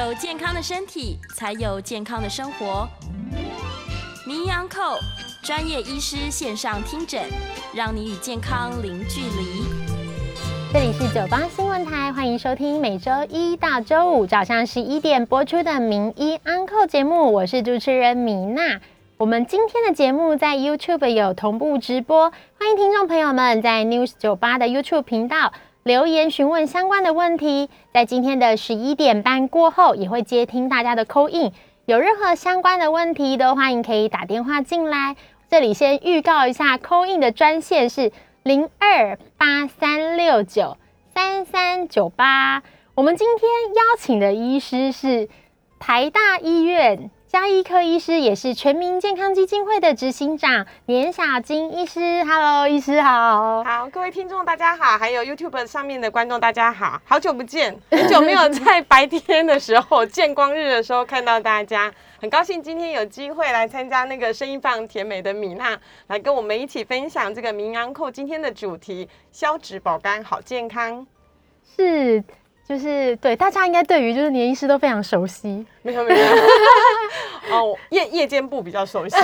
有健康的身体，才有健康的生活。名医安扣专业医师线上听诊，让你与健康零距离。这里是九八新闻台，欢迎收听每周一到周五早上十一点播出的名医安扣节目，我是主持人米娜。我们今天的节目在 YouTube 有同步直播，欢迎听众朋友们在 News 九八的 YouTube 频道留言询问相关的问题。在今天的十一点半过后，也会接听大家的 call in，有任何相关的问题都欢迎可以打电话进来。这里先预告一下，call in 的专线是零二八三六九三三九八。我们今天邀请的医师是台大医院。加医科医师也是全民健康基金会的执行长年小金医师，Hello，医师好，好，各位听众大家好，还有 YouTube 上面的观众大家好，好久不见，很久没有在白天的时候 见光日的时候看到大家，很高兴今天有机会来参加那个声音非常甜美的米娜，来跟我们一起分享这个民安扣今天的主题，消脂保肝好健康，是。就是对大家应该对于就是年医师都非常熟悉，没有没有。哦，夜夜间部比较熟悉，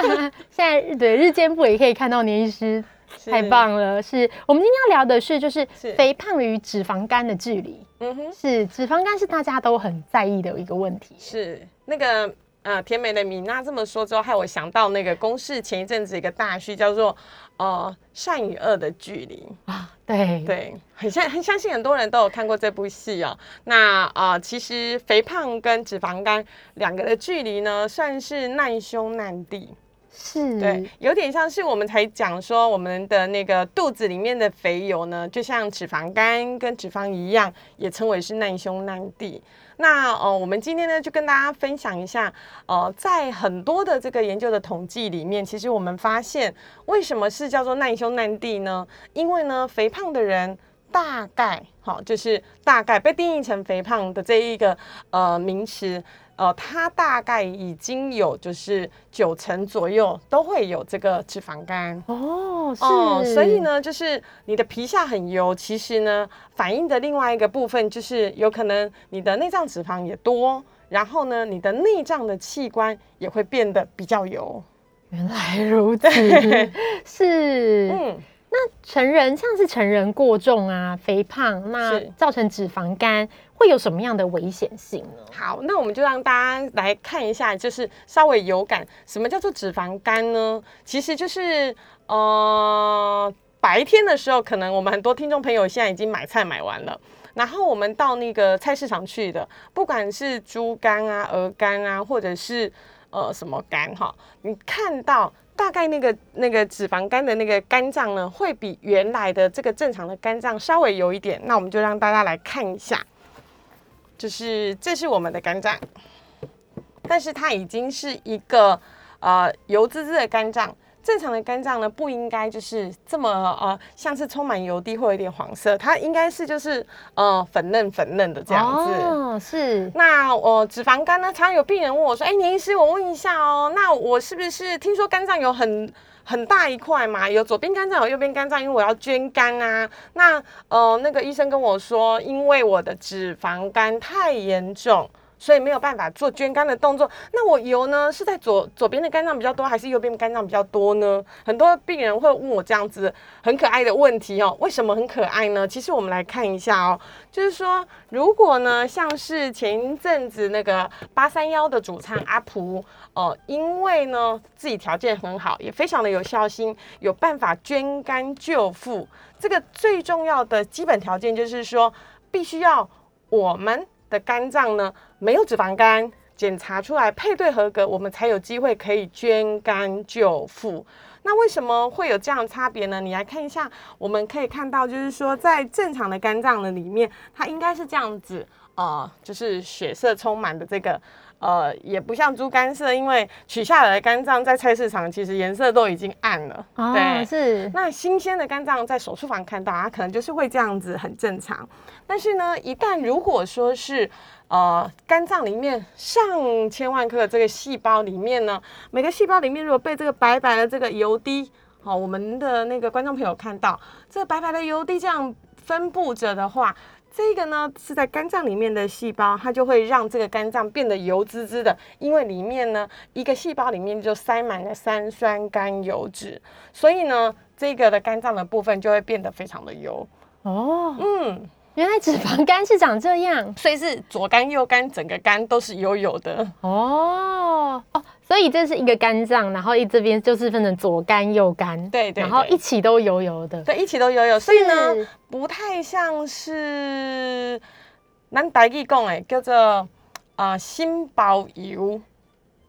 现在对日间部也可以看到年医师，太棒了。是我们今天要聊的是就是。肥胖与脂肪肝的距离，嗯哼，是脂肪肝是大家都很在意的一个问题，是那个。呃，甜美的米娜这么说之后，害我想到那个公式前一阵子一个大序叫做呃善与恶的距离啊，对对，很相很相信很多人都有看过这部戏哦。那啊，其实肥胖跟脂肪肝两个的距离呢，算是难兄难弟。是对，有点像是我们才讲说，我们的那个肚子里面的肥油呢，就像脂肪肝跟脂肪一样，也称为是难兄难弟。那哦，我们今天呢，就跟大家分享一下，呃，在很多的这个研究的统计里面，其实我们发现，为什么是叫做难兄难弟呢？因为呢，肥胖的人大概，好，就是大概被定义成肥胖的这一个呃名词。呃，它大概已经有就是九成左右都会有这个脂肪肝哦，是，所以呢，就是你的皮下很油，其实呢，反映的另外一个部分就是有可能你的内脏脂肪也多，然后呢，你的内脏的器官也会变得比较油。原来如此，是，嗯。那成人像是成人过重啊、肥胖，那造成脂肪肝会有什么样的危险性呢？好，那我们就让大家来看一下，就是稍微有感，什么叫做脂肪肝呢？其实就是呃，白天的时候，可能我们很多听众朋友现在已经买菜买完了，然后我们到那个菜市场去的，不管是猪肝啊、鹅肝啊，或者是呃什么肝哈，你看到。大概那个那个脂肪肝的那个肝脏呢，会比原来的这个正常的肝脏稍微有一点。那我们就让大家来看一下，就是这是我们的肝脏，但是它已经是一个呃油滋滋的肝脏。正常的肝脏呢，不应该就是这么呃，像是充满油滴或有点黄色，它应该是就是呃粉嫩粉嫩的这样子。哦，是。那呃脂肪肝呢，常常有病人问我说：“哎，年医师，我问一下哦，那我是不是听说肝脏有很很大一块嘛？有左边肝脏，有右边肝脏，因为我要捐肝啊。那呃，那个医生跟我说，因为我的脂肪肝太严重。”所以没有办法做捐肝的动作。那我油呢是在左左边的肝脏比较多，还是右边肝脏比较多呢？很多病人会问我这样子很可爱的问题哦。为什么很可爱呢？其实我们来看一下哦，就是说如果呢，像是前一阵子那个八三幺的主唱阿蒲哦，因为呢自己条件很好，也非常的有孝心，有办法捐肝救父。这个最重要的基本条件就是说，必须要我们。的肝脏呢没有脂肪肝，检查出来配对合格，我们才有机会可以捐肝救父。那为什么会有这样差别呢？你来看一下，我们可以看到，就是说在正常的肝脏的里面，它应该是这样子，呃，就是血色充满的这个。呃，也不像猪肝色，因为取下来的肝脏在菜市场其实颜色都已经暗了。对，是。那新鲜的肝脏在手术房看到，它可能就是会这样子，很正常。但是呢，一旦如果说是呃肝脏里面上千万颗这个细胞里面呢，每个细胞里面如果被这个白白的这个油滴，好，我们的那个观众朋友看到这白白的油滴这样分布着的话。这个呢是在肝脏里面的细胞，它就会让这个肝脏变得油滋滋的，因为里面呢一个细胞里面就塞满了三酸甘油脂，所以呢这个的肝脏的部分就会变得非常的油。哦，嗯，原来脂肪肝是长这样。所以是左肝右肝整个肝都是油油的。哦哦，所以这是一个肝脏，然后一这边就是分成左肝右肝，对对然后一起都油油的。对，一起都油油，所以呢，不太像是咱台语讲诶叫做啊心包油。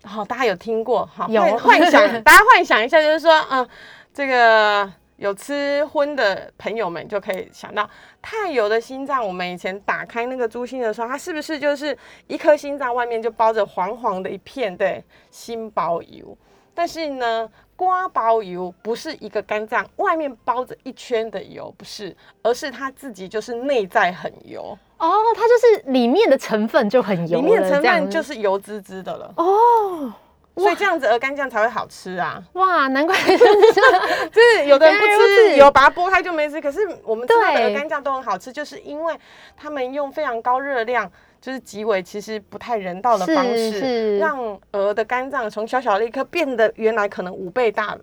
好、大家有听过？哈，有幻幻想，大家幻想一下，就是说，嗯、这个有吃荤的朋友们就可以想到，太油的心脏，我们以前打开那个猪心的时候，它是不是就是一颗心脏外面就包着黄黄的一片，对，心包油。但是呢，瓜包油不是一个肝脏外面包着一圈的油，不是，而是它自己就是内在很油，哦，它就是里面的成分就很油了，里面的成分就是油滋滋的了。哦，所以这样子鹅肝酱才会好吃啊！哇，难怪。就是有的人不吃有把它剥开就没吃，可是我们知道的对鹅肝酱都很好吃，就是因为他们用非常高热量，就是极为其实不太人道的方式，是让鹅的肝脏从小小的一颗变得原来可能五倍大了。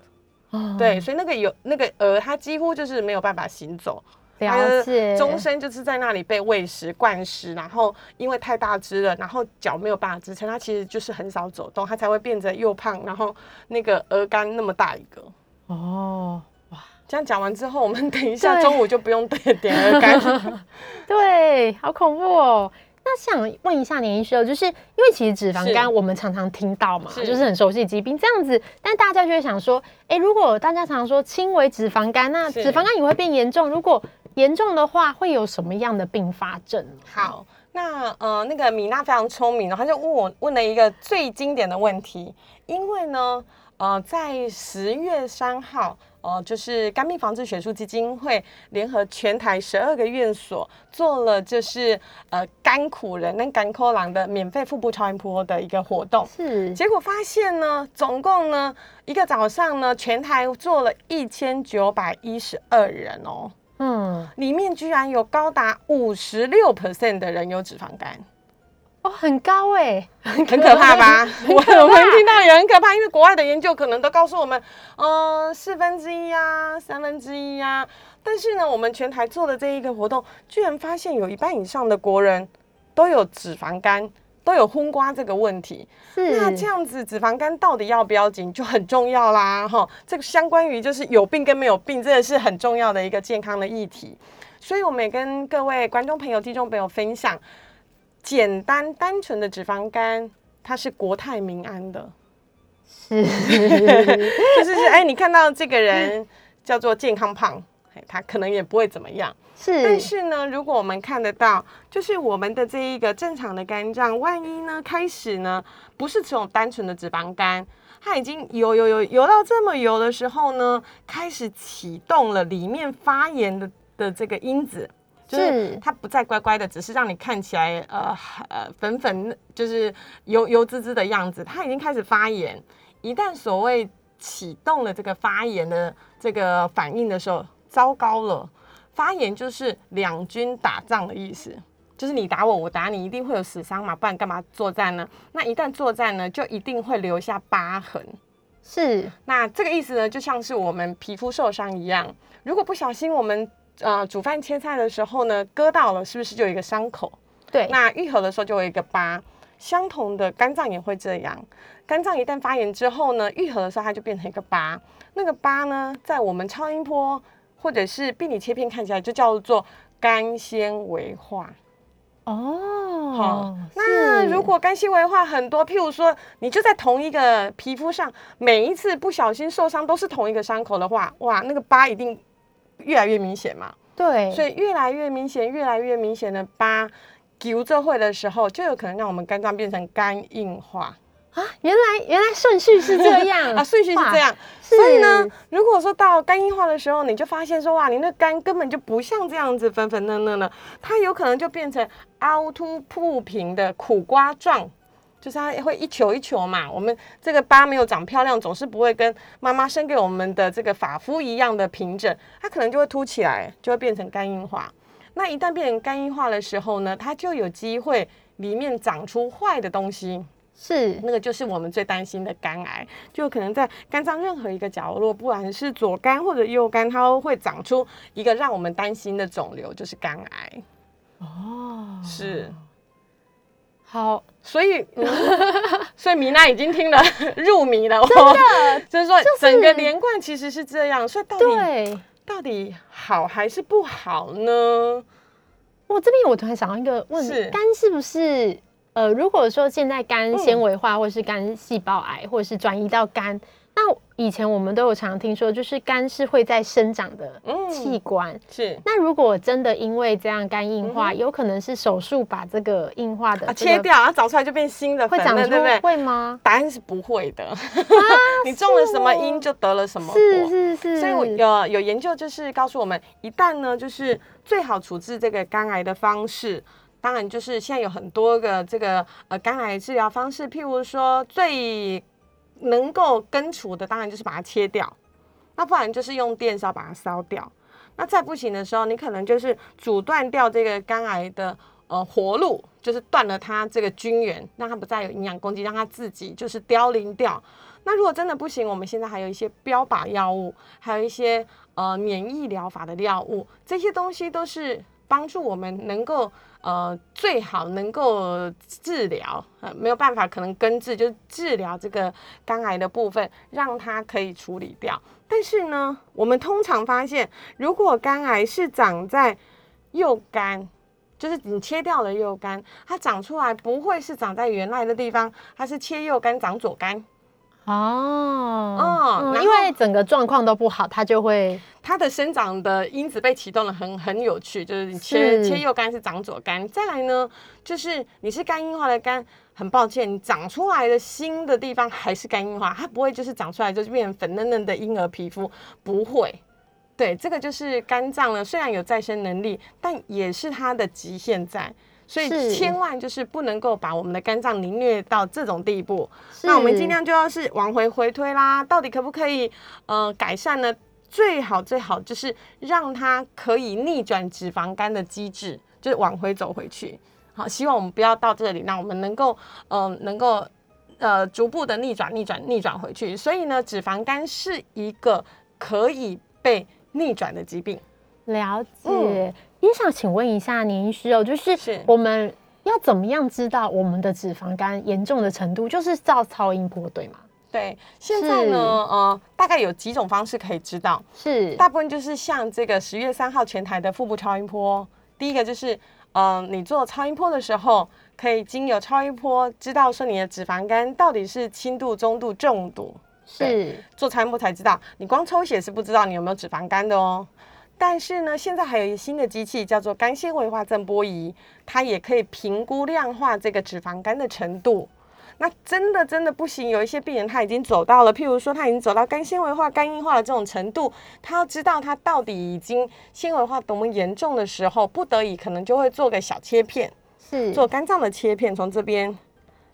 哦。对，所以那个有那个鹅，它几乎就是没有办法行走，它了的解，终身就是在那里被喂食灌食，然后因为太大只了，然后脚没有办法支撑，它其实就是很少走动，它才会变得又胖，然后那个鹅肝那么大一个。哦，哇这样讲完之后，我们等一下中午就不用点点鹅肝。对，好恐怖哦。那想问一下年医师哦，就是因为其实脂肪肝我们常常听到嘛，是就是很熟悉疾病这样子，但大家就会想说，哎，如果大家常说轻微脂肪肝，那脂肪肝也会变严重，如果严重的话，会有什么样的并发症？好，那呃，那个米娜非常聪明哦，她就问我问了一个最经典的问题，因为呢，呃，在十月三号。呃，就是肝病防治学术基金会联合全台十二个院所做了，就是呃甘苦人跟甘口郎的免费腹部超音波的一个活动。是结果发现呢，总共呢一个早上呢，全台做了一千九百一十二人哦，嗯，里面居然有高达五十六 percent 的人有脂肪肝，哦，很高哎，很可怕吧？我我们听到也很可怕，因为国外的研究可能都告诉我们，呃，四分之一呀，三分之一呀。但是呢，我们全台做的这一个活动，居然发现有一半以上的国人都有脂肪肝，都有荤瓜这个问题。那这样子，脂肪肝到底要不要紧就很重要啦，哈。这个相关于就是有病跟没有病，真的是很重要的一个健康的议题。所以，我们也跟各位观众朋友、听众朋友分享，简单单纯的脂肪肝，它是国泰民安的，是 就是是哎，你看到这个人叫做健康胖，哎，他可能也不会怎么样。但是是呢，如果我们看得到，就是我们的这一个正常的肝脏，万一呢开始呢不是这种单纯的脂肪肝，它已经油油油油到这么油的时候呢，开始启动了里面发炎的的这个因子。就是是它不再乖乖的，只是让你看起来呃呃粉粉，就是油油滋滋的样子，它已经开始发炎。一旦所谓启动了这个发炎的这个反应的时候，糟糕了。发炎就是两军打仗的意思，就是你打我，我打你，一定会有死伤嘛，不然干嘛作战呢？那一旦作战呢，就一定会留下疤痕。是那这个意思呢，就像是我们皮肤受伤一样，如果不小心我们呃煮饭切菜的时候呢，割到了，是不是就有一个伤口？对，那愈合的时候就会有一个疤。相同的，肝脏也会这样。肝脏一旦发炎之后呢，愈合的时候它就变成一个疤。那个疤呢，在我们超音波或者是病理切片看起来就叫做肝纤维化。哦好，那如果肝纤维化很多，譬如说你就在同一个皮肤上，每一次不小心受伤都是同一个伤口的话，哇，那个疤一定越来越明显嘛。对，所以越来越明显、越来越明显的疤，灸这会的时候，就有可能让我们肝脏变成肝硬化啊，原来原来顺序是这样 啊，顺序是这样。所以呢，如果说到肝硬化的时候，你就发现说，哇，你那肝根本就不像这样子粉粉嫩嫩的，它有可能就变成凹凸不平的苦瓜状。就是它会一球一球嘛，我们这个疤没有长漂亮，总是不会跟妈妈生给我们的这个发肤一样的平整，它可能就会凸起来，就会变成肝硬化。那一旦变成肝硬化的时候呢，它就有机会里面长出坏的东西。是那个就是我们最担心的肝癌，就可能在肝脏任何一个角落，不管是左肝或者右肝，它都会长出一个让我们担心的肿瘤，就是肝癌。哦，是，好，所以，嗯 所以米娜已经听了入迷了，真的，就是说整个连贯其实是这样，所以到底。到底好还是不好呢？我这边我突然想到一个问题，肝是不是呃，如果说现在肝纤维化，或是肝细胞癌，或者是转移到肝，那以前我们都有常听说，就是肝是会在生长的嗯器官。是那如果真的因为这样肝硬化，嗯有可能是手术把这个硬化的切掉，然后长出来就变新的会长出对不对？会吗？答案是不会的，你中了什么因就得了什么果。是是是，所以我有有研究就是告诉我们，一旦呢就是最好处置这个肝癌的方式，当然就是现在有很多个这个呃肝癌治疗方式，譬如说最能够根除的，当然就是把它切掉，那不然就是用电烧把它烧掉。那再不行的时候，你可能就是阻断掉这个肝癌的呃活路，就是断了它这个菌源，让它不再有营养供给，让它自己就是凋零掉。那如果真的不行，我们现在还有一些标靶药物，还有一些呃免疫疗法的药物，这些东西都是帮助我们能够呃最好能够治疗，呃没有办法可能根治，就是治疗这个肝癌的部分，让它可以处理掉。但是呢，我们通常发现，如果肝癌是长在右肝，就是你切掉了右肝，它长出来不会是长在原来的地方，它是切右肝长左肝。哦，哦嗯因为整个状况都不好，它就会它的生长的因子被启动了很，很有趣，就是你切是切右肝是长左肝，再来呢，就是你是肝硬化的肝，很抱歉，你长出来的新的地方还是肝硬化，它不会就是长出来就是变成粉嫩嫩的婴儿皮肤，不会。对，这个就是肝脏呢，虽然有再生能力，但也是它的极限在，所以千万就是不能够把我们的肝脏凌虐到这种地步。那我们尽量就要是往回回推啦，到底可不可以呃改善呢？最好最好就是让它可以逆转脂肪肝的机制，就是往回走回去。好，希望我们不要到这里，那我们能够嗯、呃能够呃逐步的逆转逆转逆转回去。所以呢，脂肪肝是一个可以被逆转的疾病。了解。嗯也想请问一下您医师哦，就是是我们要怎么样知道我们的脂肪肝严重的程度？就是照超音波对吗？对，现在呢，呃，大概有几种方式可以知道。是大部分就是像这个十月三号前台的腹部超音波，第一个就是，嗯、你做超音波的时候，可以经由超音波知道说你的脂肪肝到底是轻度、中度、重度。是做超音波才知道，你光抽血是不知道你有没有脂肪肝的哦。但是呢，现在还有一个新的机器叫做肝纤维化振波仪，它也可以评估量化这个脂肪肝的程度。那真的真的不行，有一些病人他已经走到了，譬如说他已经走到肝纤维化、肝硬化的这种程度，他要知道他到底已经纤维化多么严重的时候，不得已可能就会做个小切片，是做肝脏的切片，从这边，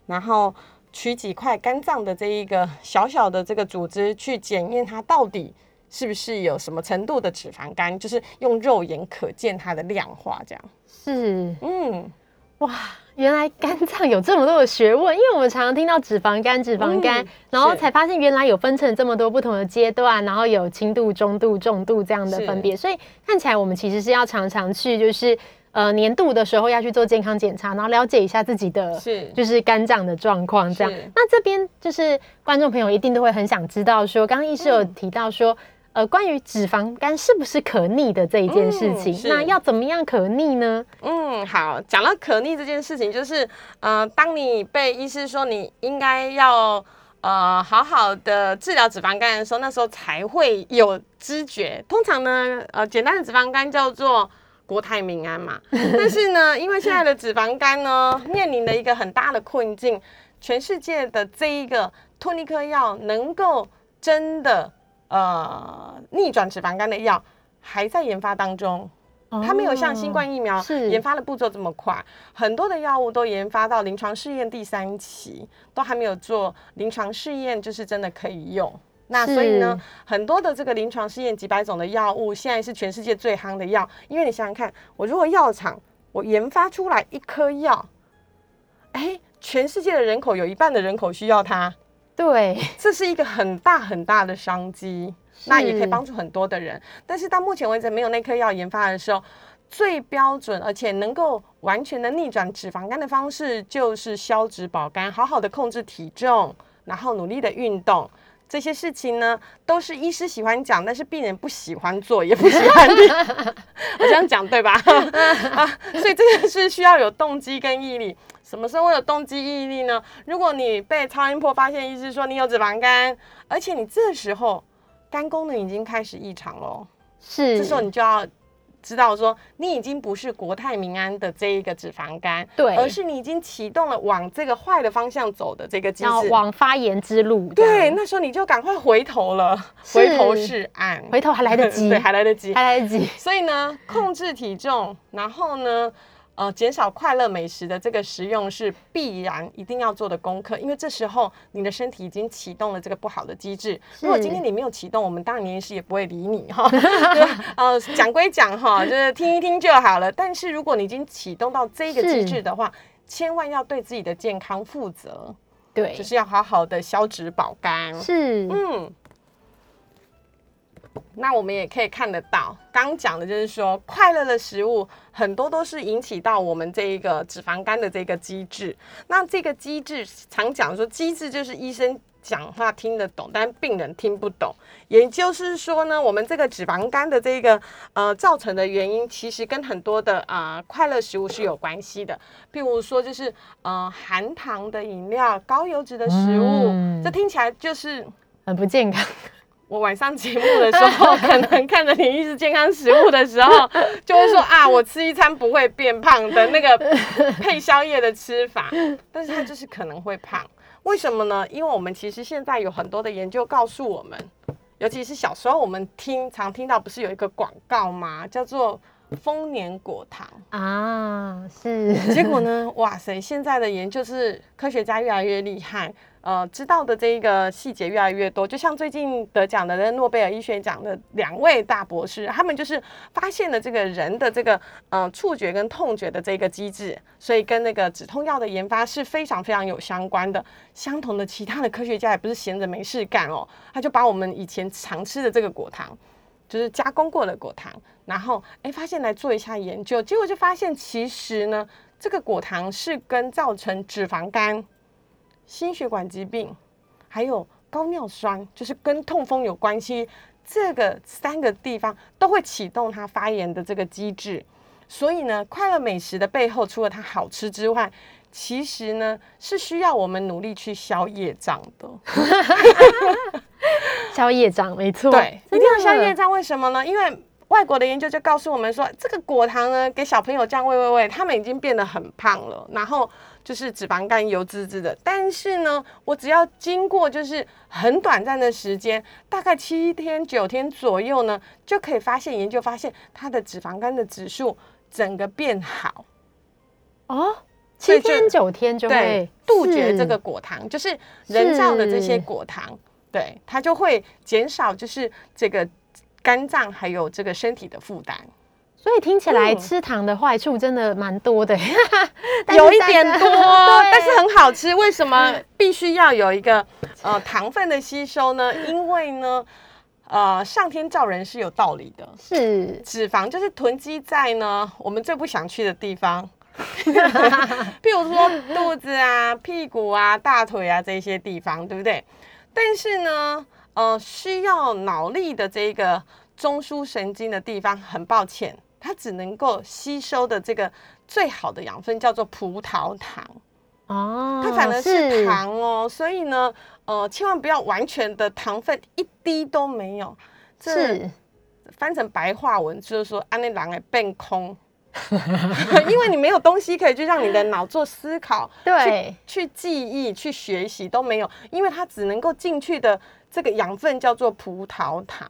然后取几块肝脏的这一个小小的这个组织去检验它到底是不是有什么程度的脂肪肝，就是用肉眼可见它的量化这样。是。嗯，哇，原来肝脏有这么多的学问，因为我们常常听到脂肪肝、脂肪肝，嗯然后才发现原来有分成这么多不同的阶段，然后有轻度、中度、重度这样的分别，所以看起来我们其实是要常常去，就是呃年度的时候要去做健康检查，然后了解一下自己的是。就是肝脏的状况这样。那这边就是观众朋友一定都会很想知道说，刚刚医师有嗯。提到说。呃，关于脂肪肝是不是可逆的这一件事情，嗯那要怎么样可逆呢？嗯，好，讲到可逆这件事情，就是呃，当你被医师说你应该要呃好好的治疗脂肪肝的时候，那时候才会有知觉。通常呢，呃，简单的脂肪肝叫做国泰民安嘛，但是呢，因为现在的脂肪肝呢，面临的一个很大的困境，全世界的这一个托尼克药能够真的呃逆转脂肪肝的药还在研发当中。它没有像新冠疫苗研发的步骤这么快，很多的药物都研发到临床试验第三期，都还没有做临床试验，就是真的可以用。那所以呢，很多的这个临床试验几百种的药物，现在是全世界最夯的药。因为你想想看，我如果药厂我研发出来一颗药，哎，全世界的人口有一半的人口需要它，对，这是一个很大很大的商机。那也可以帮助很多的人。但是到目前为止，没有那颗药研发的时候，最标准而且能够完全的逆转脂肪肝的方式，就是消脂保肝，好好的控制体重，然后努力的运动。这些事情呢，都是医师喜欢讲，但是病人不喜欢做，也不喜欢听。我这样讲对吧？啊，所以这个是需要有动机跟毅力。什么时候会有动机毅力呢？如果你被超音波发现医师说你有脂肪肝，而且你这时候肝功能已经开始异常了，是，这时候你就要。知道说你已经不是国泰民安的这一个脂肪肝，对，而是你已经启动了往这个坏的方向走的这个机制，往发炎之路。对，那时候你就赶快回头了，回头是岸，回头还来得及，对，还来得及，还来得及。所以呢，控制体重，然后呢。呃，减少快乐美食的这个食用是必然一定要做的功课，因为这时候你的身体已经启动了这个不好的机制。如果今天你没有启动，我们当然年医师也不会理你哈。呃，讲归讲哈，就是听一听就好了。但是如果你已经启动到这个机制的话，千万要对自己的健康负责。对，就是要好好的消脂保肝。是，嗯。那我们也可以看得到，刚讲的就是说，快乐的食物很多都是引起到我们这一个脂肪肝的这个机制。那这个机制常讲说，机制就是医生讲话听得懂，但病人听不懂。也就是说呢，我们这个脂肪肝的这个呃造成的原因，其实跟很多的啊快乐食物是有关系的。譬如说，就是呃含糖的饮料、高油脂的食物，这听起来就是很不健康。我晚上节目的时候，可能看着你一直健康食物的时候，就会说啊，我吃一餐不会变胖的那个 配宵夜的吃法，但是它就是可能会胖。为什么呢？因为我们其实现在有很多的研究告诉我们，尤其是小时候我们听常听到，不是有一个广告吗？叫做丰年果糖啊，是。结果呢，哇塞，现在的研究是科学家越来越厉害。呃，知道的这一个细节越来越多，就像最近得奖的那诺贝尔医学奖的两位大博士，他们就是发现了这个人的这个呃触觉跟痛觉的这个机制，所以跟那个止痛药的研发是非常非常有相关的。相同的，其他的科学家也不是闲着没事干哦，他就把我们以前常吃的这个果糖，就是加工过的果糖，然后哎发现来做一下研究，结果就发现其实呢，这个果糖是跟造成脂肪肝。心血管疾病，还有高尿酸，就是跟痛风有关系。这个三个地方都会启动它发炎的这个机制。所以呢，快乐美食的背后，除了它好吃之外，其实呢是需要我们努力去消业障的。消业障，没错，对，一定要消业障。为什么呢？因为外国的研究就告诉我们说，这个果糖呢，给小朋友这样喂喂喂，他们已经变得很胖了，然后。就是脂肪肝油滋滋的，但是呢，我只要经过就是很短暂的时间，大概七天九天左右呢，就可以发现研究发现它的脂肪肝的指数整个变好哦，七天九天就会杜绝这个果糖，就是人造的这些果糖，对它就会减少就是这个肝脏还有这个身体的负担。所以听起来吃糖的坏处真的蛮多的，有一点多，但是很好吃。为什么必须要有一个呃糖分的吸收呢？因为呢，呃，上天造人是有道理的，是脂肪就是囤积在呢我们最不想去的地方，譬如说肚子啊、屁股啊、大腿啊这些地方，对不对？但是呢，呃，需要脑力的这个中枢神经的地方，很抱歉。它只能够吸收的这个最好的养分叫做葡萄糖哦，它反而是糖哦，所以呢，呃，千万不要完全的糖分一滴都没有。是翻成白话文就是说，安内狼来变空，因为你没有东西可以去让你的脑做思考，对，去记忆、去学习都没有，因为它只能够进去的这个养分叫做葡萄糖。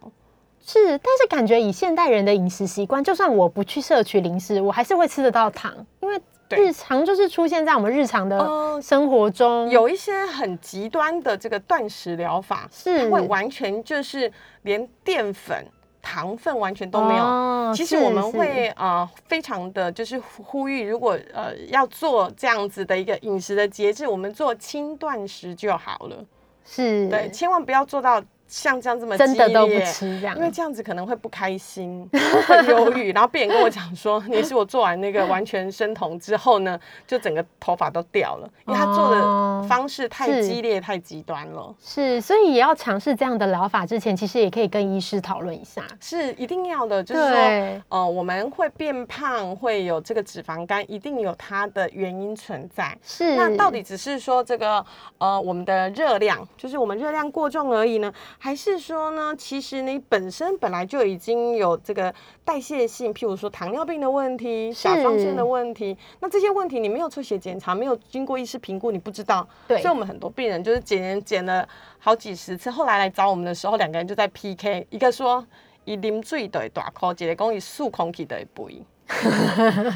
是，但是感觉以现代人的饮食习惯，就算我不去摄取零食，我还是会吃得到糖，因为日常就是出现在我们日常的嗯生活中，有一些很极端的这个断食疗法，是。它会完全就是连淀粉、糖分完全都没有。哦其实我们是会呃非常的就是呼呼吁，如果呃要做这样子的一个饮食的节制，我们做轻断食就好了。是对，千万不要做到像这样这么真的都不激烈吃这样因为这样子可能会不开心，会忧郁，然后病人跟我讲说，你是我做完那个完全生酮之后呢，就整个头发都掉了，因为他做哦的方式太激烈、太极端了。是，所以也要尝试这样的疗法之前，其实也可以跟医师讨论一下。是一定要的，就是说，呃，我们会变胖，会有这个脂肪肝，一定有它的原因存在。是那到底只是说这个呃我们的热量，就是我们热量过重而已呢，还是说呢，其实你本身本来就已经有这个代谢性，譬如说糖尿病的问题、甲状腺的问题，那这些问题你没有抽血检查，没有经过医师评估，你不知道。对所以我们很多病人就是检验检了好几十次，后来来找我们的时候，两个人就在 PK，一个说伊啉水都会大哭，一个讲伊漱空气都会肥。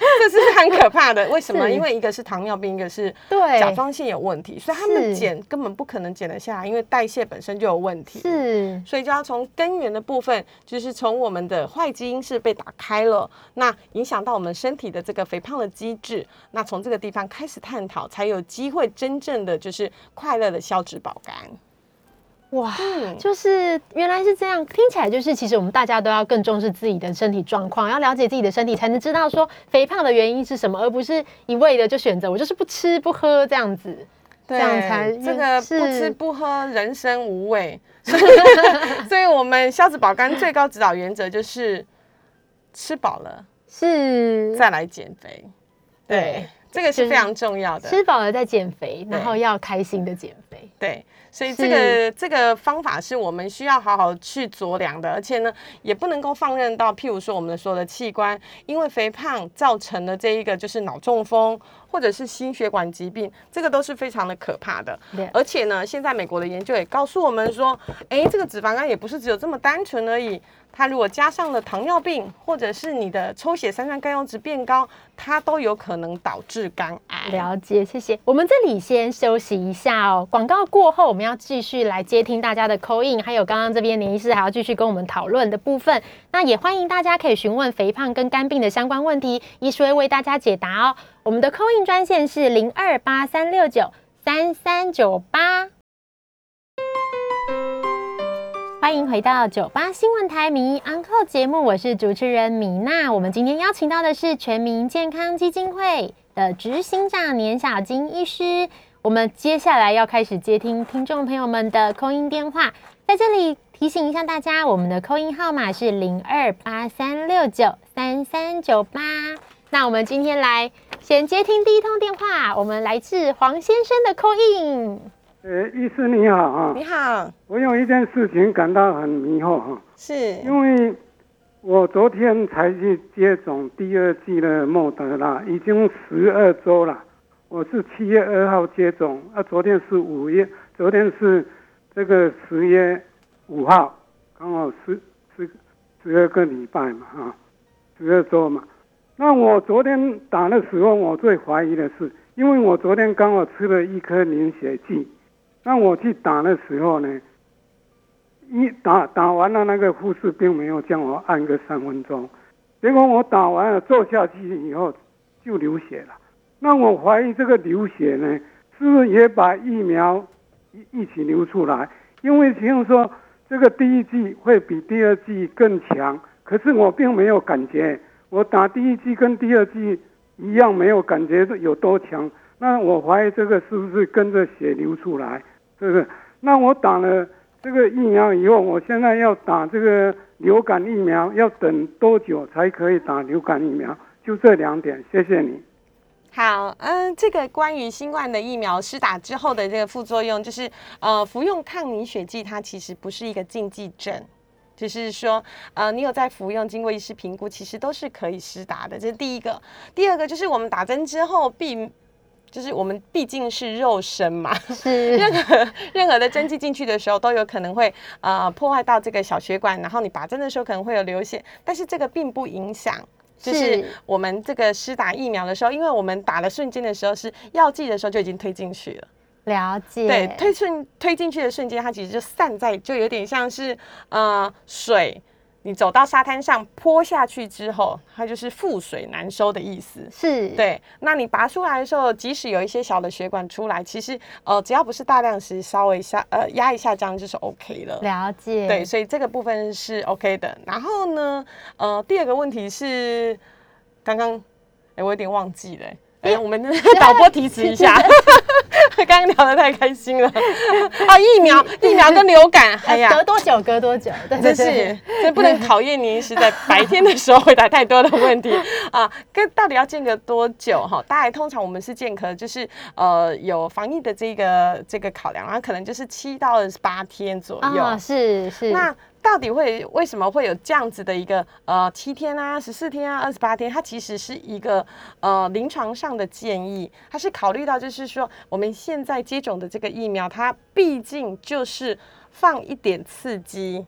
这是很可怕的，为什么？因为一个是糖尿病，一个是对甲状腺有问题，所以他们是减根本不可能减得下来，因为代谢本身就有问题。是所以就要从根源的部分，就是从我们的坏基因是被打开了，那影响到我们身体的这个肥胖的机制，那从这个地方开始探讨，才有机会真正的就是快乐的消脂保肝。哇，嗯，就是原来是这样，听起来就是其实我们大家都要更重视自己的身体状况，要了解自己的身体，才能知道说肥胖的原因是什么，而不是一味的就选择我就是不吃不喝这样子。这样才这个不吃不喝，人生无味。所以，我们消脂保肝最高指导原则就是吃饱了是再来减肥。对对，这个是是非常重要的。吃饱了再减肥，然后要开心的减肥。对，所以这个这个方法是我们需要好好去酌量的，而且呢，也不能够放任到，譬如说我们的所有的器官，因为肥胖造成的这一个就是脑中风或者是心血管疾病，这个都是非常的可怕的。对而且呢，现在美国的研究也告诉我们说，哎，这个脂肪肝也不是只有这么单纯而已。它如果加上了糖尿病，或者是你的抽血三酸甘油脂变高，它都有可能导致肝癌。了解，谢谢。我们这里先休息一下哦。广告过后，我们要继续来接听大家的 call in，还有刚刚这边林医师还要继续跟我们讨论的部分。那也欢迎大家可以询问肥胖跟肝病的相关问题，医师会为大家解答哦。我们的 call in 专线是零二八三六九三三九八。欢迎回到九八新闻台民意 Uncle 节目，我是主持人米娜。我们今天邀请到的是全民健康基金会的执行长年小金医师。我们接下来要开始接听听众朋友们的扣音电话，在这里提醒一下大家，我们的扣音号码是零二八三六九三三九八。那我们今天来先接听第一通电话，我们来自黄先生的扣音。呃，医师你好啊，你好，我有一件事情感到很迷惑哈，是因为我昨天才去接种第二季的莫德纳，已经十二周了。我是七月二号接种，啊，昨天是五月，昨天是这个十月五号，刚好十十十二个礼拜嘛，哈、十二周嘛。那我昨天打的时候，我最怀疑的是，因为我昨天刚好吃了一颗凝血剂，那我去打的时候呢，一打打完了，那个护士并没有叫我按个三分钟，结果我打完了坐下去以后就流血了。那我怀疑这个流血呢，是不是也把疫苗一一起流出来？因为听说这个第一剂会比第二剂更强，可是我并没有感觉，我打第一剂跟第二剂一样没有感觉有多强。那我怀疑这个是不是跟着血流出来？这个，那我打了这个疫苗以后，我现在要打这个流感疫苗，要等多久才可以打流感疫苗？就这两点，谢谢你。好，嗯，这个关于新冠的疫苗施打之后的这个副作用，就是呃，服用抗凝血剂，它其实不是一个禁忌症，就是说，呃，你有在服用，经过医师评估，其实都是可以施打的。这是第一个。第二个就是我们打针之后必。就是我们毕竟是肉身嘛，是 任何任何的针剂进去的时候都有可能会呃破坏到这个小血管，然后你拔针的时候可能会有流血，但是这个并不影响就是是我们这个施打疫苗的时候，因为我们打的瞬间的时候是药剂的时候就已经推进去了。了解，对，推顺推进去的瞬间，它其实就散在，就有点像是呃水，你走到沙滩上泼下去之后，它就是覆水难收的意思。是，对，那你拔出来的时候，即使有一些小的血管出来，其实呃只要不是大量时，稍微下呃压一下，这样就是 OK 了。了解，对，所以这个部分是 OK 的。然后呢，呃，第二个问题是刚刚，哎，我有点忘记了、哎、我们 导播提示一下，刚刚聊得太开心了。啊，疫苗，疫苗跟流感，哎呀，隔多久？隔多久？对真是，这不能考验您是在白天的时候回答太多的问题啊。跟到底要间隔多久哈？大概通常我们是间隔，就是呃有防疫的这个这个考量，然后可能就是七到八天左右。啊，是是，那到底会为什么会有这样子的一个呃七天啊、十四天啊、二十八天？它其实是一个呃临床上的建议，它是考虑到就是说我们现在接种的这个疫苗，它毕竟就是放一点刺激，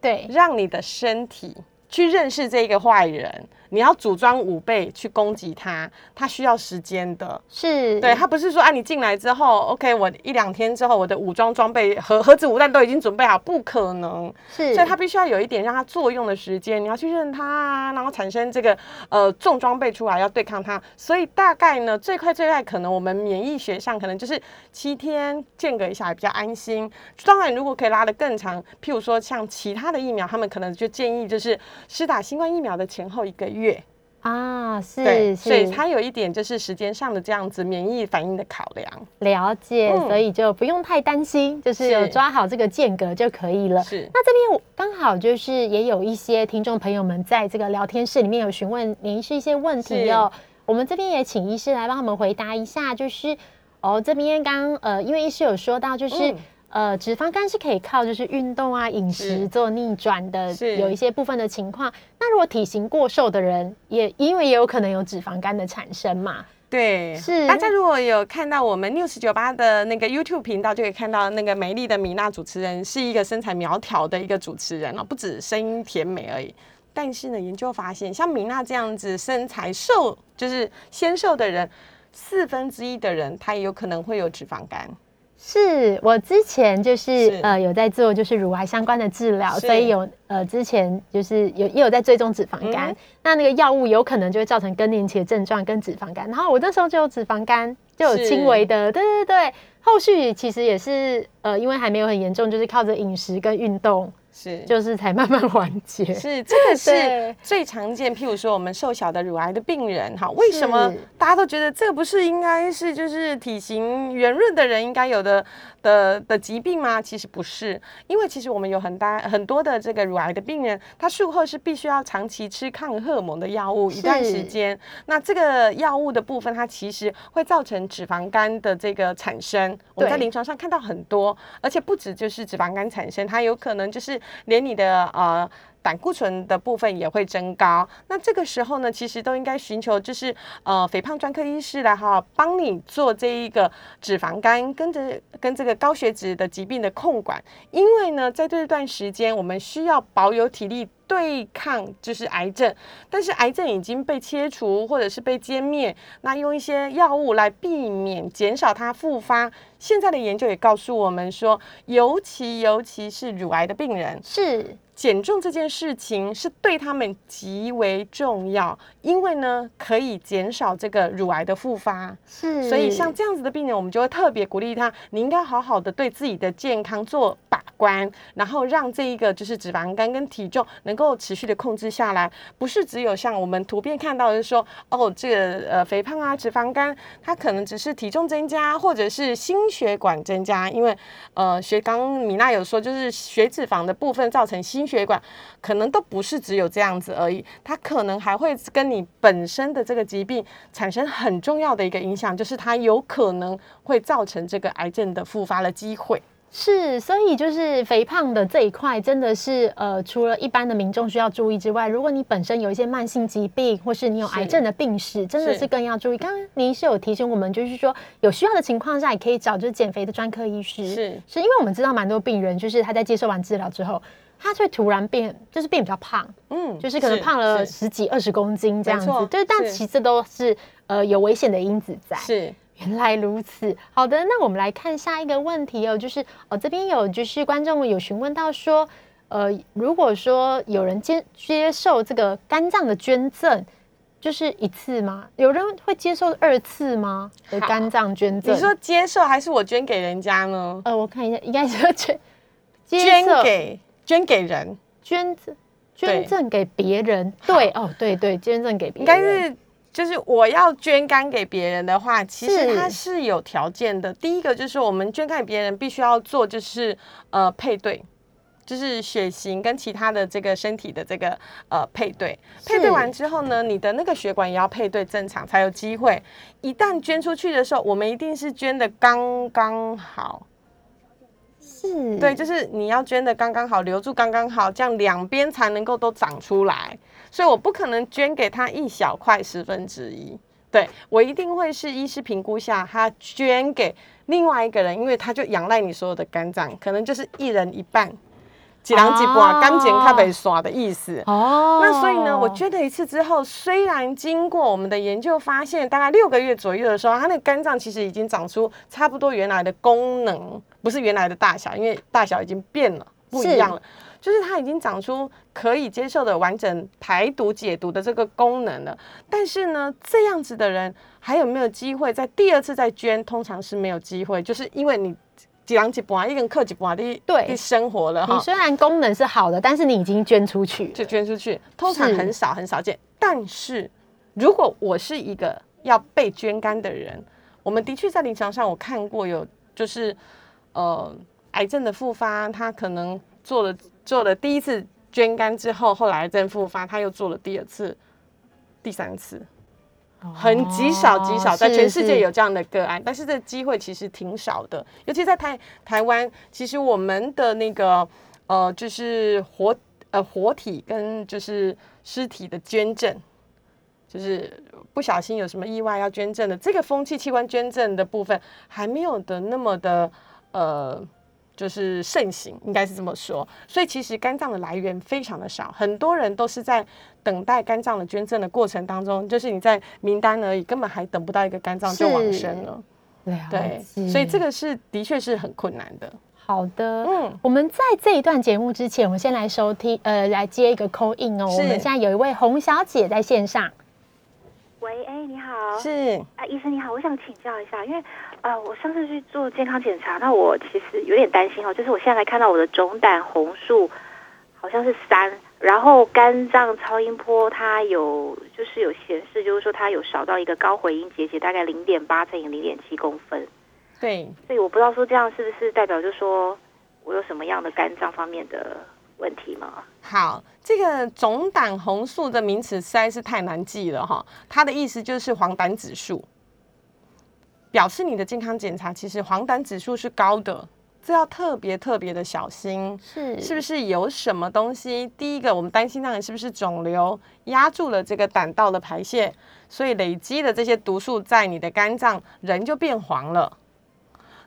对让你的身体去认识这个坏人。你要组装五倍去攻击它，它需要时间的。是，对，它不是说啊，你进来之后，OK，我一两天之后，我的武装装备核核子武弹都已经准备好，不可能。是，所以它必须要有一点让它作用的时间，你要去认它啊，然后产生这个呃重装备出来要对抗它。所以大概呢，最快最快可能我们免疫学上可能就是七天间隔一下比较安心。当然，如果可以拉得更长，譬如说像其他的疫苗，他们可能就建议就是施打新冠疫苗的前后一个月。啊，是，所以是它有一点就是时间上的这样子免疫反应的考量。了解，嗯。所以就不用太担心，就是有抓好这个间隔就可以了。是。那这边我刚好就是也有一些听众朋友们在这个聊天室里面有询问您是一些问题哦，我们这边也请医师来帮我们回答一下，就是哦这边刚呃因为医师有说到就是。嗯呃，脂肪肝是可以靠就是运动啊、饮食做逆转的，有一些部分的情况。那如果体型过瘦的人，也因为也有可能有脂肪肝的产生嘛？对，是大家如果有看到我们 News 九八的那个 YouTube 频道，就可以看到那个美丽的米娜主持人是一个身材苗条的一个主持人哦，不止声音甜美而已。但是呢，研究发现，像米娜这样子身材瘦，就是纤瘦的人，四分之一的人他也有可能会有脂肪肝。是我之前就是是。呃有在做就是乳癌相关的治疗，所以有呃之前就是有也有在追踪脂肪肝，嗯。那那个药物有可能就会造成更年期的症状跟脂肪肝，然后我那时候就有脂肪肝，就有轻微的，对对对，后续其实也是呃因为还没有很严重，就是靠着饮食跟运动，是就是才慢慢缓解。是，这个是最常见。譬如说，我们瘦小的乳癌的病人，哈，为什么大家都觉得这个不是应该是就是体型圆润的人应该有的的的疾病吗？其实不是，因为其实我们有很大很多的这个乳癌的病人，他术后是必须要长期吃抗荷尔蒙的药物一段时间。那这个药物的部分，它其实会造成脂肪肝的这个产生。我们在临床上看到很多，而且不止就是脂肪肝产生，它有可能就是连你的呃。胆固醇的部分也会增高，那这个时候呢，其实都应该寻求就是呃肥胖专科医师来哈帮你做这一个脂肪肝跟着跟这个高血脂的疾病的控管，因为呢，在这段时间我们需要保有体力对抗就是癌症，但是癌症已经被切除或者是被歼灭，那用一些药物来避免减少它复发。现在的研究也告诉我们说，尤其尤其是乳癌的病人，是。减重这件事情是对他们极为重要，因为呢可以减少这个乳癌的复发。是，所以像这样子的病人，我们就会特别鼓励他，你应该好好的对自己的健康做把关，然后让这一个就是脂肪肝跟体重能够持续的控制下来，不是只有像我们图片看到的说，哦，这个呃肥胖啊、脂肪肝，它可能只是体重增加，或者是心血管增加，因为呃血刚刚米娜有说，就是血脂肪的部分造成心血管，可能都不是只有这样子而已，它可能还会跟你本身的这个疾病产生很重要的一个影响，就是它有可能会造成这个癌症的复发的机会。是，所以就是肥胖的这一块，真的是呃，除了一般的民众需要注意之外，如果你本身有一些慢性疾病，或是你有癌症的病史，真的是是更要注意。刚刚您是有提醒我们，就是说有需要的情况下，也可以找就是减肥的专科医师。是是因为我们知道蛮多病人，就是他在接受完治疗之后。他会突然变，就是变比较胖，嗯，就是可能胖了十几二十公斤这样子。对，但其实都是呃有危险的因子在。是原来如此，好的，那我们来看下一个问题哦，就是哦这边有就是观众有询问到说，呃，如果说有人接接受这个肝脏的捐赠，就是一次吗？有人会接受二次吗？的肝脏捐赠？你说接受还是我捐给人家呢？呃，我看一下，应该是捐 接捐给捐给人，捐赠对。捐赠给别人，对哦，对对，捐赠给别人，应该是就是我要捐肝给别人的话，其实它是有条件的。第一个就是我们捐肝给别人必须要做就是呃配对。就是血型跟其他的这个身体的这个呃配对，配对完之后呢，你的那个血管也要配对正常才有机会。一旦捐出去的时候，我们一定是捐的刚刚好，对，就是你要捐的刚刚好，留住刚刚好，这样两边才能够都长出来。所以我不可能捐给他一小块十分之一，对我一定会是医师评估下，他捐给另外一个人，因为他就仰赖你所有的肝脏，可能就是一人一半，几人几半，肝钱卡被耍的意思。哦，那所以呢，我捐了一次之后，虽然经过我们的研究发现，大概六个月左右的时候，它那个肝脏其实已经长出差不多原来的功能，不是原来的大小，因为大小已经变了，不一样了。就是它已经长出可以接受的完整排毒解毒的这个功能了。但是呢，这样子的人还有没有机会在第二次再捐？通常是没有机会，就是因为你几人几半，一个人克几半的对的生活了哈。你虽然功能是好的，但是你已经捐出去，就捐出去，通常很少很少见。但是如果我是一个要被捐肝的人，我们的确在临床上我看过有就是呃癌症的复发，他可能做了做了第一次捐肝之后，后来癌症复发，他又做了第二次、第三次。很极少极少，在全世界有这样的个案，但是这机会其实挺少的，尤其在台台湾，其实我们的那个呃，就是活呃活体跟就是尸体的捐赠，就是不小心有什么意外要捐赠的，这个风气器官捐赠的部分还没有的那么的呃。就是盛行，应该是这么说。所以其实肝脏的来源非常的少，很多人都是在等待肝脏的捐赠的过程当中，就是你在名单而已，根本还等不到一个肝脏就往生了。了对，所以这个是的确是很困难的。好的，嗯，我们在这一段节目之前，我们先来收听，呃，来接一个 call in 哦。是我们现在有一位洪小姐在线上，喂，哎，你好，是啊，医生你好，我想请教一下，因为呃，我上次去做健康检查，那我其实有点担心哦，就是我现在看到我的总胆红素好像是三，然后肝脏超音波它有就是有显示，就是说它有少到一个高回音结节，大概零点八乘以零点七公分，对，所以我不知道说这样是不是代表就说我有什么样的肝脏方面的问题吗？好，这个总胆红素的名词实在是太难记了哈。它的意思就是黄疸指数，表示你的健康检查其实黄疸指数是高的，这要特别特别的小心。是是不是有什么东西？第一个，我们担心当然是不是肿瘤压住了这个胆道的排泄，所以累积的这些毒素在你的肝脏，人就变黄了。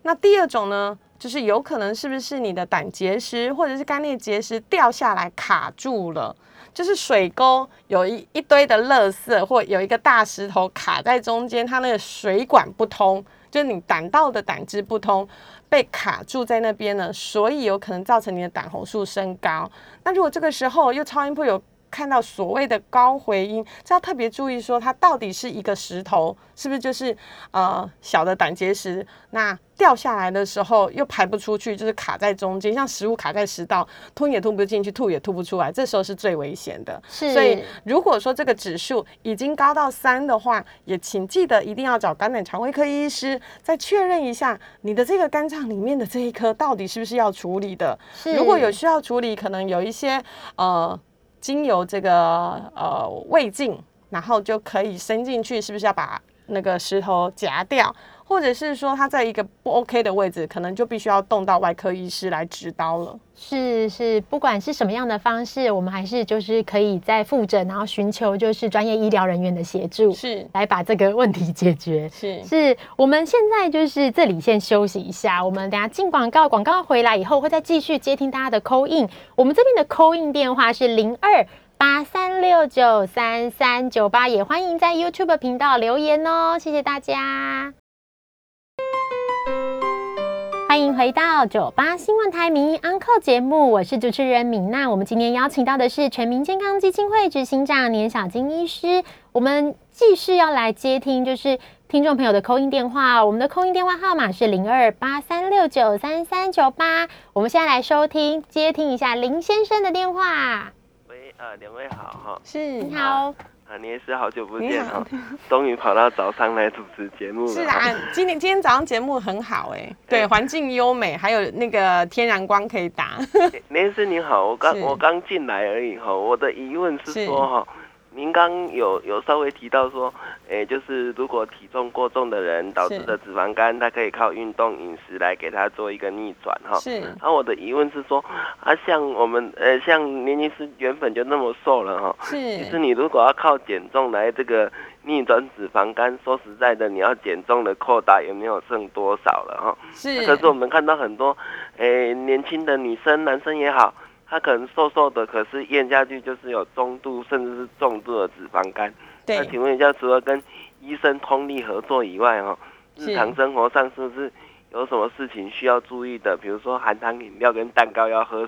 那第二种呢，就是有可能是不是你的胆结石或者是肝内结石掉下来卡住了，就是水沟有一一堆的垃圾，或有一个大石头卡在中间，它那个水管不通，就是你胆道的胆汁不通，被卡住在那边了，所以有可能造成你的胆红素升高。那如果这个时候又超音波有看到所谓的高回音，这要特别注意说，它到底是一个石头，是不是就是呃小的胆结石？那掉下来的时候又排不出去，就是卡在中间，像食物卡在食道，吞也吞不进去，吐也吐不出来，这时候是最危险的。是所以如果说这个指数已经高到三的话，也请记得一定要找肝胆肠胃科医师再确认一下你的这个肝脏里面的这一颗到底是不是要处理的。是如果有需要处理，可能有一些呃经由这个呃胃镜，然后就可以伸进去，是不是要把那个石头夹掉？或者是说他在一个不 OK 的位置，可能就必须要动到外科医师来指刀了。是是，不管是什么样的方式，我们还是就是可以在复诊，然后寻求就是专业医疗人员的协助，是来把这个问题解决。是是我们现在就是这里先休息一下，我们等下进广告，广告回来以后会再继续接听大家的 call in。我们这边的 call in 电话是零二八三六九三三九八，也欢迎在 YouTube 频道留言哦，谢谢大家。欢迎回到九八新闻台民意 Uncle 节目，我是主持人米娜。我们今天邀请到的是全民健康基金会执行长年小金医师。我们继续要来接听，就是听众朋友的扣音电话。我们的扣音电话号码是零二八三六九三三九八。我们现在来收听接听一下林先生的电话。喂，呃，两位好哈，是你好，啊，你也是好久不见哈，终于跑到早上来主持节目了。是啊，今 天今天早上节目很好哎、对，环境优美，还有那个天然光可以打。连师你好，我刚我刚进来而已哈，我的疑问是是说哈，您刚有有稍微提到说，诶，就是如果体重过重的人导致的脂肪肝，它可以靠运动饮食来给他做一个逆转哈。是然后我的疑问是说，啊，像我们呃，像年医师原本就那么瘦了哈，是其实你如果要靠减重来这个逆转脂肪肝，说实在的，你要减重的扣打也没有剩多少了哈。是，可是我们看到很多，诶、年轻的女生、男生也好，他可能瘦瘦的，可是咽下去就是有中度甚至是重度的脂肪肝。那请问一下，除了跟医生通力合作以外，哈，日常生活上是不是有什么事情需要注意的？比如说含糖饮料跟蛋糕要喝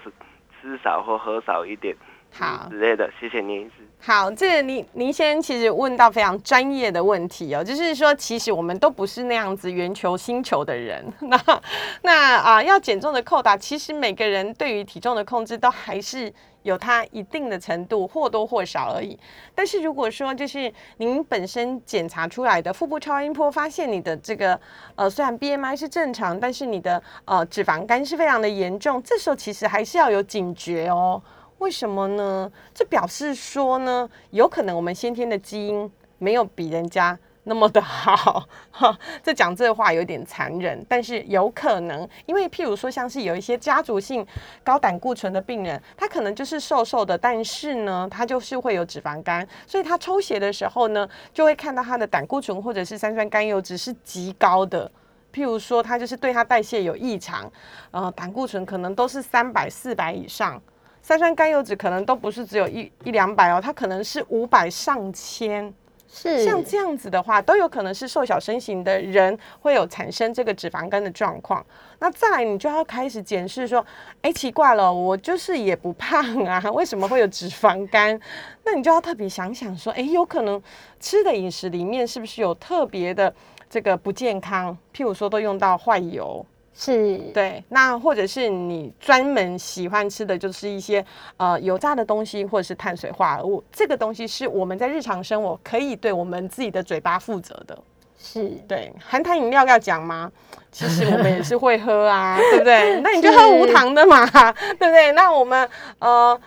吃少或喝少一点，好之类的。谢谢您，好，这个您您先其实问到非常专业的问题哦，就是说，其实我们都不是那样子圆球星球的人。那那啊、要减重的扣打，其实每个人对于体重的控制都还是有它一定的程度，或多或少而已。但是如果说就是您本身检查出来的腹部超音波发现你的这个呃虽然 BMI 是正常，但是你的呃脂肪肝是非常的严重，这时候其实还是要有警觉哦。为什么呢？这表示说呢，有可能我们先天的基因没有比人家那么的好。哈，这讲这话有点残忍，但是有可能，因为譬如说像是有一些家族性高胆固醇的病人，他可能就是瘦瘦的，但是呢，他就是会有脂肪肝，所以他抽血的时候呢，就会看到他的胆固醇或者是三酸甘油脂是极高的。譬如说，他就是对他代谢有异常，呃，胆固醇可能都是三百、四百以上，三酸甘油脂可能都不是只有一一两百哦，它可能是五百上千。是像这样子的话，都有可能是瘦小身形的人会有产生这个脂肪肝的状况。那再来，你就要开始检视说，哎，奇怪了，我就是也不胖啊，为什么会有脂肪肝？那你就要特别想想说，哎，有可能吃的饮食里面是不是有特别的这个不健康？譬如说，都用到坏油，是，对，那或者是你专门喜欢吃的就是一些呃油炸的东西，或者是碳水化合物，这个东西是我们在日常生活可以对我们自己的嘴巴负责的。是对，含糖饮料要讲吗？其实我们也是会喝啊，对不对？那你就喝无糖的嘛，对不对？那我们呃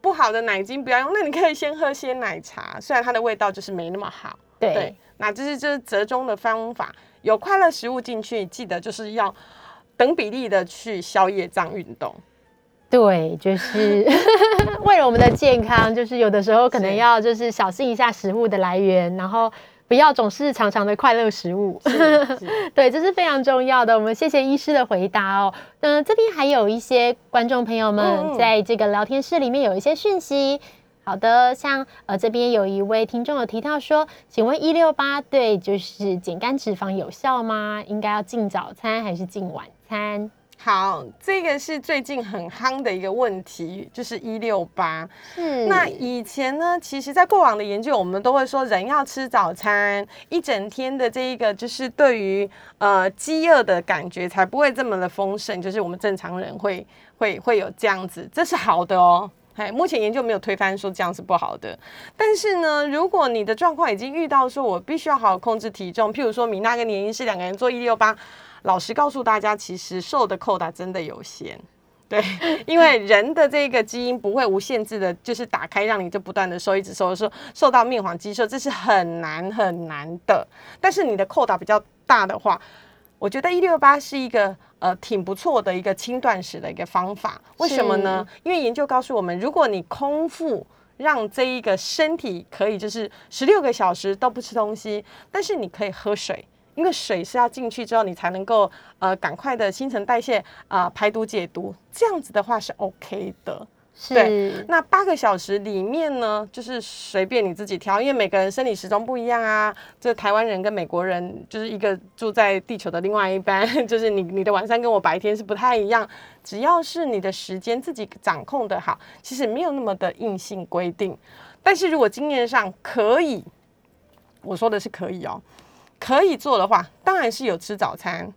不好的奶精不要用，那你可以先喝鲜奶茶，虽然它的味道就是没那么好。对对，那这是就是折中的方法，有快乐食物进去，记得就是要等比例的去消夜障运动。对，就是 为了我们的健康，就是有的时候可能要就是小心一下食物的来源，然后不要总是常常的快乐食物。对，这是非常重要的。我们谢谢医师的回答哦。那这边还有一些观众朋友嗯们嗯在这个聊天室里面有一些讯息。好的，像呃这边有一位听众有提到说，请问一六八对就是减肝脂肪有效吗？应该要进早餐还是进晚餐？好，这个是最近很夯的一个问题，就是一六八。是那以前呢，其实，在过往的研究，我们都会说人要吃早餐，一整天的这一个就是对于呃饥饿的感觉才不会这么的丰盛，就是我们正常人会会会有这样子，这是好的哦。哎，目前研究没有推翻说这样是不好的，但是呢，如果你的状况已经遇到说我必须要好好控制体重，譬如说米娜跟年医师两个人做一六八，老实告诉大家，其实瘦的扣打真的有限。对，因为人的这个基因不会无限制的，就是打开让你就不断的瘦，一直收收受到面黄肌瘦，这是很难很难的。但是你的扣打比较大的话，我觉得一六八是一个呃挺不错的一个轻断食的一个方法。为什么呢？因为研究告诉我们，如果你空腹让这一个身体可以就是十六个小时都不吃东西，但是你可以喝水。因为水是要进去之后，你才能够呃赶快的新陈代谢啊排毒解毒，这样子的话是 OK 的。对。那八个小时里面呢，就是随便你自己挑，因为每个人生理时钟不一样啊。这台湾人跟美国人就是一个住在地球的另外一班，就是你你的晚上跟我白天是不太一样。只要是你的时间自己掌控的好，其实没有那么的硬性规定。但是如果经验上可以，我说的是可以哦。可以做的话，当然是有吃早餐，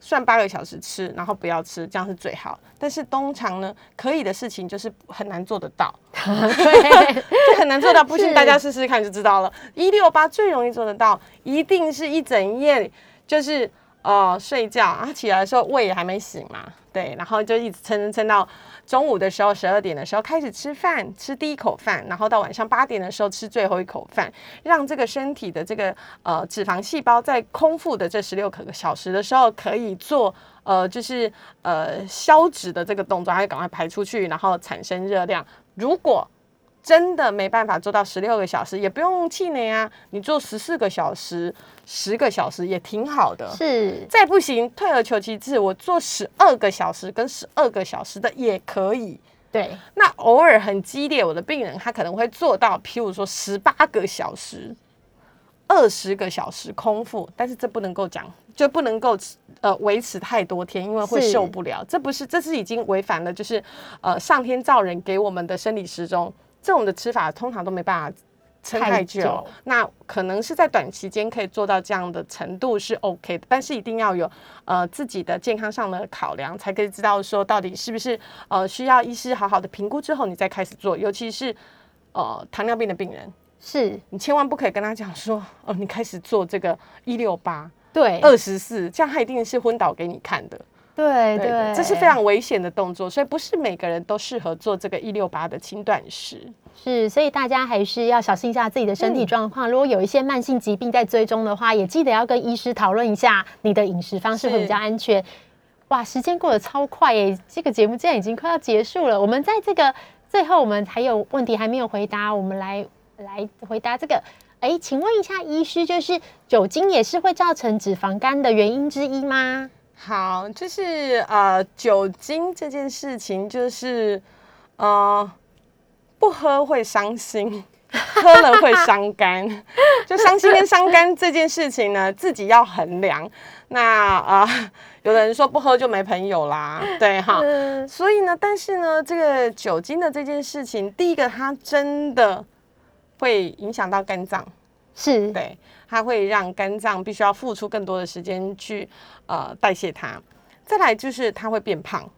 算八个小时吃，然后不要吃，这样是最好。但是通常呢，可以的事情就是很难做得到，对，就很难做到。不信大家试试看就知道了。一六八最容易做得到，一定是一整夜就是呃睡觉，啊起来的时候胃也还没醒嘛，对，然后就一直撑撑撑到。中午的时候，十二点的时候开始吃饭，吃第一口饭，然后到晚上八点的时候吃最后一口饭，让这个身体的这个呃脂肪细胞在空腹的这十六个小时的时候，可以做呃就是呃消脂的这个动作，还赶快排出去，然后产生热量。如果真的没办法做到十六个小时，也不用气馁啊，你做十四个小时、十个小时也挺好的。是，再不行，退而求其次，我做十二个小时跟十二个小时的也可以。对，那偶尔很激烈，我的病人他可能会做到，譬如说十八个小时、二十个小时空腹，但是这不能够讲，就不能够呃维持太多天，因为会受不了。这不是，这是已经违反了，就是呃上天造人给我们的生理时钟。这种的吃法通常都没办法撑太久，那可能是在短期间可以做到这样的程度是 OK 的，但是一定要有呃自己的健康上的考量，才可以知道说到底是不是呃需要医师好好的评估之后你再开始做，尤其是呃糖尿病的病人，是。你千万不可以跟他讲说哦你开始做这个一六八对。二十四，这样他一定是昏倒给你看的。对对，这是非常危险的动作，所以不是每个人都适合做这个一六八的轻断食。是，所以大家还是要小心一下自己的身体状况。如果有一些慢性疾病在追踪的话，也记得要跟医师讨论一下你的饮食方式会比较安全。哇，时间过得超快耶！这个节目现在已经快要结束了。我们在这个最后，我们还有问题还没有回答，我们来来回答这个。哎，请问一下医师，就是酒精也是会造成脂肪肝的原因之一吗？好，就是呃，酒精这件事情，就是呃，不喝会伤心，喝了会伤肝。就伤心跟伤肝这件事情呢，自己要衡量。那啊，有的人说不喝就没朋友啦，对哈。所以呢，但是呢，这个酒精的这件事情，第一个它真的会影响到肝脏，是对。它会让肝脏必须要付出更多的时间去呃代谢它，再来就是它会变胖，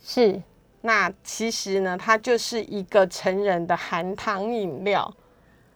是。那其实呢，它就是一个成人的含糖饮料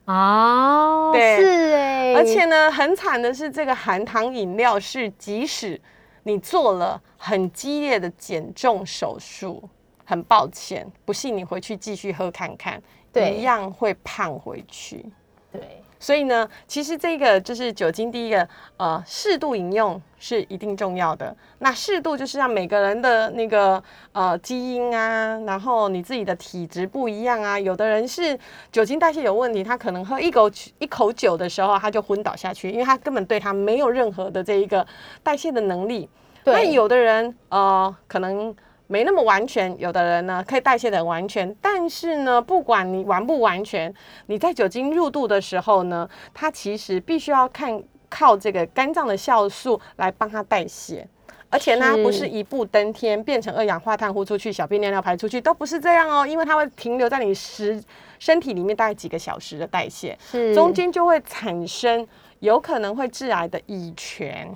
哦，对，是哎。而且呢，很惨的是，这个含糖饮料是即使你做了很激烈的减重手术，很抱歉，不信你回去继续喝看看，一样会胖回去，对。所以呢，其实这个就是酒精，第一个呃，适度饮用是一定重要的。那适度就是让每个人的那个呃基因啊，然后你自己的体质不一样啊。有的人是酒精代谢有问题，他可能喝一口一口酒的时候他就昏倒下去，因为他根本对他没有任何的这一个代谢的能力。那有的人呃可能。没那么完全，有的人呢可以代谢的很完全，但是呢，不管你完不完全，你在酒精入肚的时候呢，它其实必须要看靠这个肝脏的酵素来帮它代谢，而且呢，不是一步登天变成二氧化碳呼出去，小便尿尿排出去都不是这样哦，因为它会停留在你身身体里面大概几个小时的代谢，中间就会产生有可能会致癌的乙醛。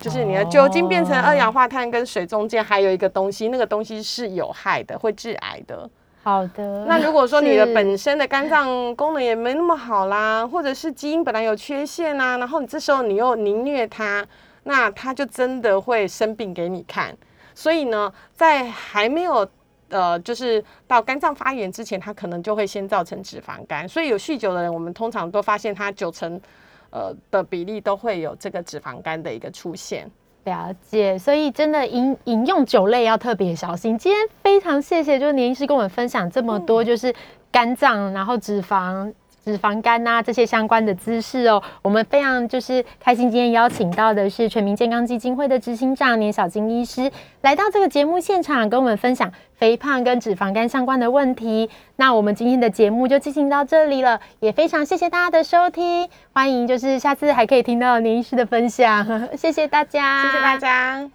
就是你的酒精变成二氧化碳跟水中间还有一个东西，那个东西是有害的，会致癌的。好的。那如果说你的本身的肝脏功能也没那么好啦，或者是基因本来有缺陷啊，然后你这时候你又凌虐它，那它就真的会生病给你看。所以呢，在还没有呃，就是到肝脏发炎之前，它可能就会先造成脂肪肝。所以有酗酒的人，我们通常都发现他九成呃的比例都会有这个脂肪肝的一个出现。了解，所以真的饮饮用酒类要特别小心。今天非常谢谢，就是年医师跟我们分享这么多，就是肝脏，然后脂肪。脂肪肝呐，这些相关的知识哦，我们非常就是开心。今天邀请到的是全民健康基金会的执行长年小金医师来到这个节目现场，跟我们分享肥胖跟脂肪肝相关的问题。那我们今天的节目就进行到这里了，也非常谢谢大家的收听，欢迎就是下次还可以听到年医师的分享，谢谢大家，谢谢大家。